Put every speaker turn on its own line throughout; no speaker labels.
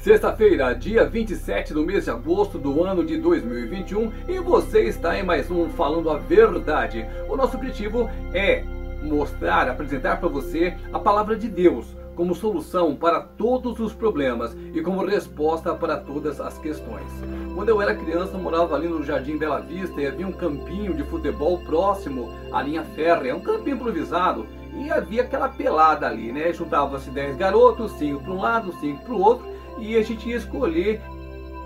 Sexta-feira, dia 27 do mês de agosto do ano de 2021 e você está em mais um Falando a Verdade. O nosso objetivo é mostrar, apresentar para você a palavra de Deus como solução para todos os problemas e como resposta para todas as questões. Quando eu era criança, eu morava ali no Jardim Bela Vista e havia um campinho de futebol próximo à linha férrea, um campinho improvisado. E havia aquela pelada ali, né? Juntava-se 10 garotos, 5 para um lado, 5 para o outro e a gente ia escolher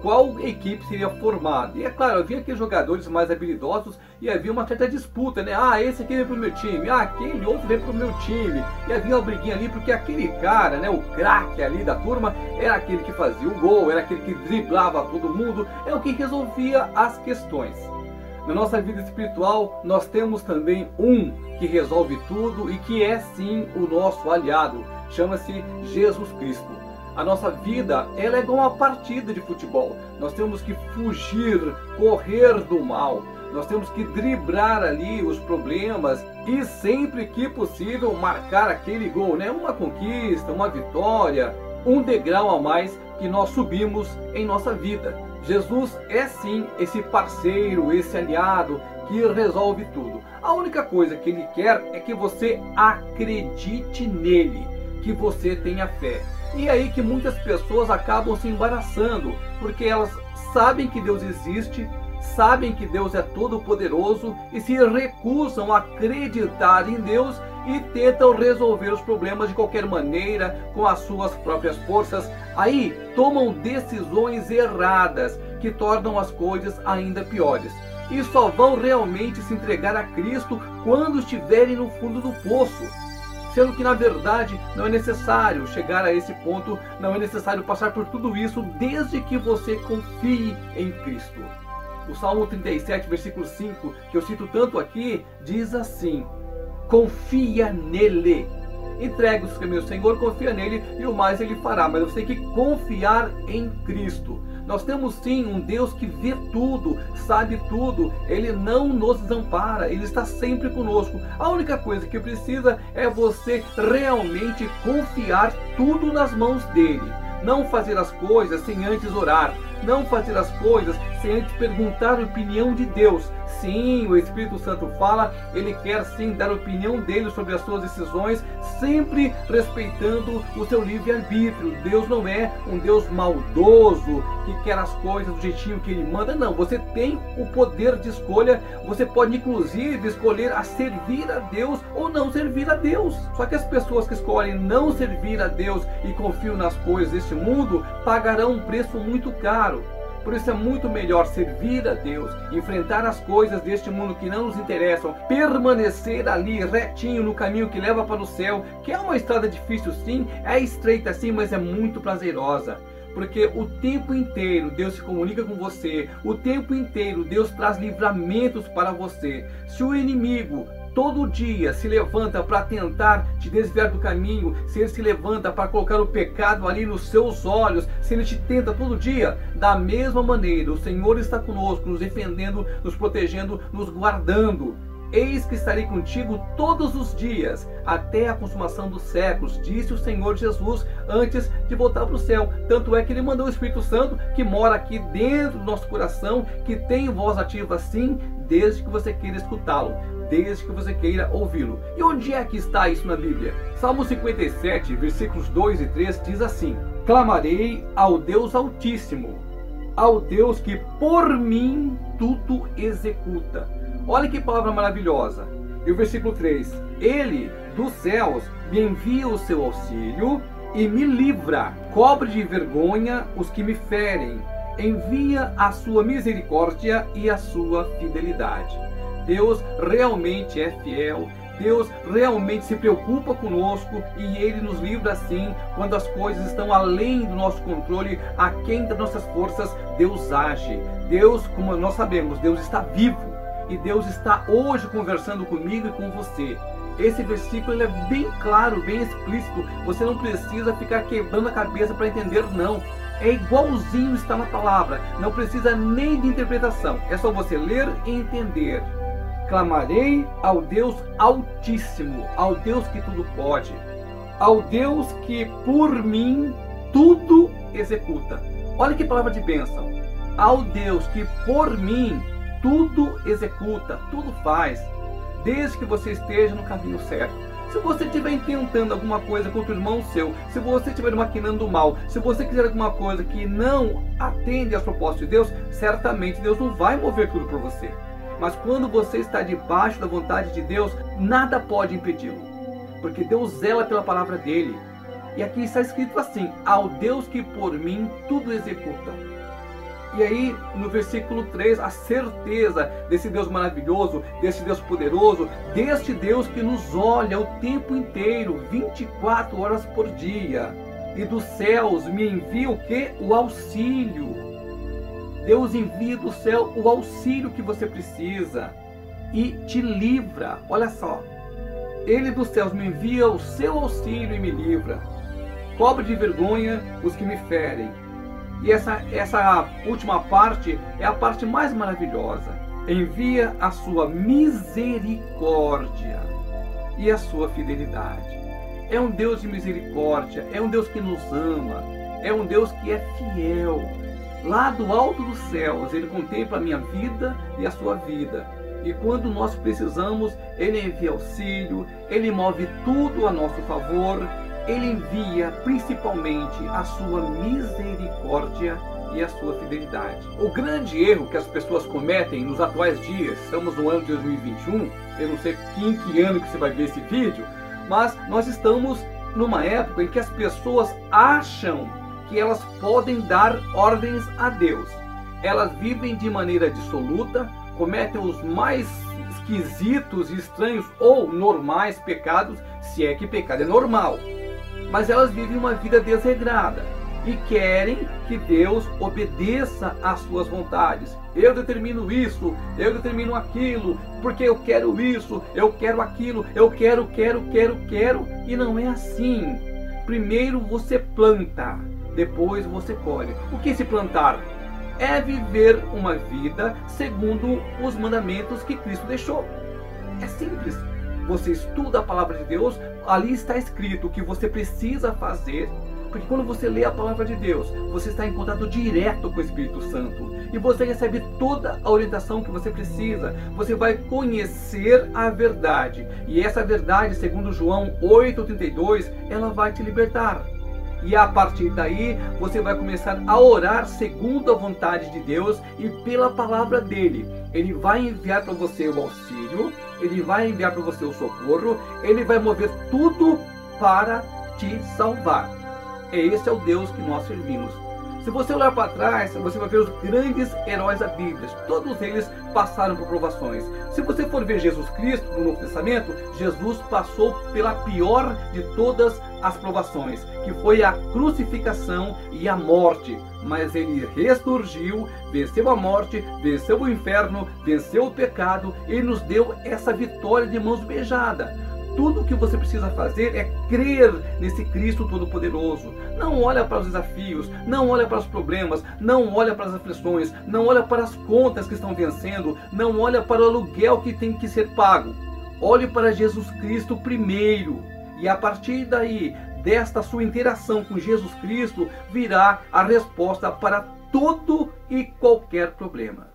qual equipe seria formada. E é claro, havia aqueles jogadores mais habilidosos e havia uma certa disputa, né? Ah, esse aqui vem pro meu time, ah, aquele outro vem pro meu time. E havia uma briguinha ali porque aquele cara, né, o craque ali da turma, era aquele que fazia o gol, era aquele que driblava todo mundo, é o que resolvia as questões. Na nossa vida espiritual, nós temos também um que resolve tudo e que é sim o nosso aliado. Chama-se Jesus Cristo. A nossa vida ela é igual uma partida de futebol. Nós temos que fugir, correr do mal. Nós temos que driblar ali os problemas e sempre que possível marcar aquele gol, né? Uma conquista, uma vitória, um degrau a mais que nós subimos em nossa vida. Jesus é sim esse parceiro, esse aliado que resolve tudo. A única coisa que ele quer é que você acredite nele, que você tenha fé. E é aí que muitas pessoas acabam se embaraçando, porque elas sabem que Deus existe, sabem que Deus é todo-poderoso e se recusam a acreditar em Deus e tentam resolver os problemas de qualquer maneira com as suas próprias forças. Aí tomam decisões erradas que tornam as coisas ainda piores. E só vão realmente se entregar a Cristo quando estiverem no fundo do poço sendo que na verdade não é necessário chegar a esse ponto, não é necessário passar por tudo isso desde que você confie em Cristo. O Salmo 37, versículo 5, que eu cito tanto aqui, diz assim: Confia nele. Entregue os caminhos, Senhor, confia nele e o mais ele fará. Mas você tem que confiar em Cristo. Nós temos sim um Deus que vê tudo, sabe tudo, ele não nos desampara, ele está sempre conosco. A única coisa que precisa é você realmente confiar tudo nas mãos dele. Não fazer as coisas sem antes orar, não fazer as coisas sem antes perguntar a opinião de Deus. Sim, o Espírito Santo fala, ele quer sim dar a opinião dele sobre as suas decisões, sempre respeitando o seu livre-arbítrio. Deus não é um Deus maldoso que quer as coisas do jeitinho que ele manda, não. Você tem o poder de escolha, você pode inclusive escolher a servir a Deus ou não servir a Deus. Só que as pessoas que escolhem não servir a Deus e confiam nas coisas deste mundo pagarão um preço muito caro. Por isso é muito melhor servir a Deus, enfrentar as coisas deste mundo que não nos interessam, permanecer ali retinho no caminho que leva para o céu, que é uma estrada difícil sim, é estreita sim, mas é muito prazerosa porque o tempo inteiro Deus se comunica com você, o tempo inteiro Deus traz livramentos para você. Se o inimigo todo dia se levanta para tentar te desviar do caminho, se ele se levanta para colocar o pecado ali nos seus olhos, se ele te tenta todo dia, da mesma maneira, o Senhor está conosco, nos defendendo, nos protegendo, nos guardando. Eis que estarei contigo todos os dias, até a consumação dos séculos, disse o Senhor Jesus antes de voltar para o céu. Tanto é que ele mandou o Espírito Santo, que mora aqui dentro do nosso coração, que tem voz ativa sim, desde que você queira escutá-lo desde que você queira ouvi-lo. E onde é que está isso na Bíblia? Salmo 57, versículos 2 e 3 diz assim: Clamarei ao Deus Altíssimo, ao Deus que por mim tudo executa. Olha que palavra maravilhosa. E o versículo 3: Ele dos céus me envia o seu auxílio e me livra, cobre de vergonha os que me ferem, envia a sua misericórdia e a sua fidelidade. Deus realmente é fiel, Deus realmente se preocupa conosco e Ele nos livra assim quando as coisas estão além do nosso controle, aquém das nossas forças, Deus age. Deus, como nós sabemos, Deus está vivo e Deus está hoje conversando comigo e com você. Esse versículo é bem claro, bem explícito. Você não precisa ficar quebrando a cabeça para entender, não. É igualzinho está na palavra. Não precisa nem de interpretação. É só você ler e entender. Clamarei ao Deus Altíssimo, ao Deus que tudo pode, ao Deus que por mim tudo executa. Olha que palavra de bênção. Ao Deus que por mim tudo executa, tudo faz, desde que você esteja no caminho certo. Se você estiver intentando alguma coisa contra o irmão seu, se você estiver maquinando mal, se você quiser alguma coisa que não atende às propostas de Deus, certamente Deus não vai mover tudo por você. Mas quando você está debaixo da vontade de Deus, nada pode impedi-lo. Porque Deus zela pela palavra dele. E aqui está escrito assim: Ao Deus que por mim tudo executa. E aí, no versículo 3, a certeza desse Deus maravilhoso, desse Deus poderoso, deste Deus que nos olha o tempo inteiro, 24 horas por dia. E dos céus me envia o que? O auxílio. Deus envia do céu o auxílio que você precisa e te livra. Olha só. Ele dos céus me envia o seu auxílio e me livra. Cobre de vergonha os que me ferem e essa, essa última parte é a parte mais maravilhosa. Envia a sua misericórdia e a sua fidelidade. É um Deus de misericórdia, é um Deus que nos ama, é um Deus que é fiel. Lá do alto dos céus, Ele contempla a minha vida e a sua vida. E quando nós precisamos, Ele envia auxílio, Ele move tudo a nosso favor ele envia principalmente a sua misericórdia e a sua fidelidade. O grande erro que as pessoas cometem nos atuais dias, estamos no ano de 2021, eu não sei em que ano que você vai ver esse vídeo, mas nós estamos numa época em que as pessoas acham que elas podem dar ordens a Deus. Elas vivem de maneira dissoluta, cometem os mais esquisitos, estranhos ou normais pecados, se é que pecado é normal mas elas vivem uma vida desregrada e querem que Deus obedeça às suas vontades. Eu determino isso, eu determino aquilo, porque eu quero isso, eu quero aquilo, eu quero, quero, quero, quero, e não é assim. Primeiro você planta, depois você colhe. O que se plantar? É viver uma vida segundo os mandamentos que Cristo deixou. É simples você estuda a palavra de Deus, ali está escrito o que você precisa fazer. Porque quando você lê a palavra de Deus, você está em contato direto com o Espírito Santo. E você recebe toda a orientação que você precisa. Você vai conhecer a verdade. E essa verdade, segundo João 8,32, ela vai te libertar. E a partir daí, você vai começar a orar segundo a vontade de Deus e pela palavra dele. Ele vai enviar para você o auxílio, ele vai enviar para você o socorro, ele vai mover tudo para te salvar. Esse é o Deus que nós servimos. Se você olhar para trás, você vai ver os grandes heróis da Bíblia. Todos eles passaram por provações. Se você for ver Jesus Cristo no Novo Testamento, Jesus passou pela pior de todas as provações, que foi a crucificação e a morte. Mas ele ressurgiu, venceu a morte, venceu o inferno, venceu o pecado e nos deu essa vitória de mãos beijadas. Tudo o que você precisa fazer é crer nesse Cristo Todo-Poderoso. Não olha para os desafios, não olha para os problemas, não olha para as aflições, não olha para as contas que estão vencendo, não olha para o aluguel que tem que ser pago. Olhe para Jesus Cristo primeiro. E a partir daí, desta sua interação com Jesus Cristo, virá a resposta para todo e qualquer problema.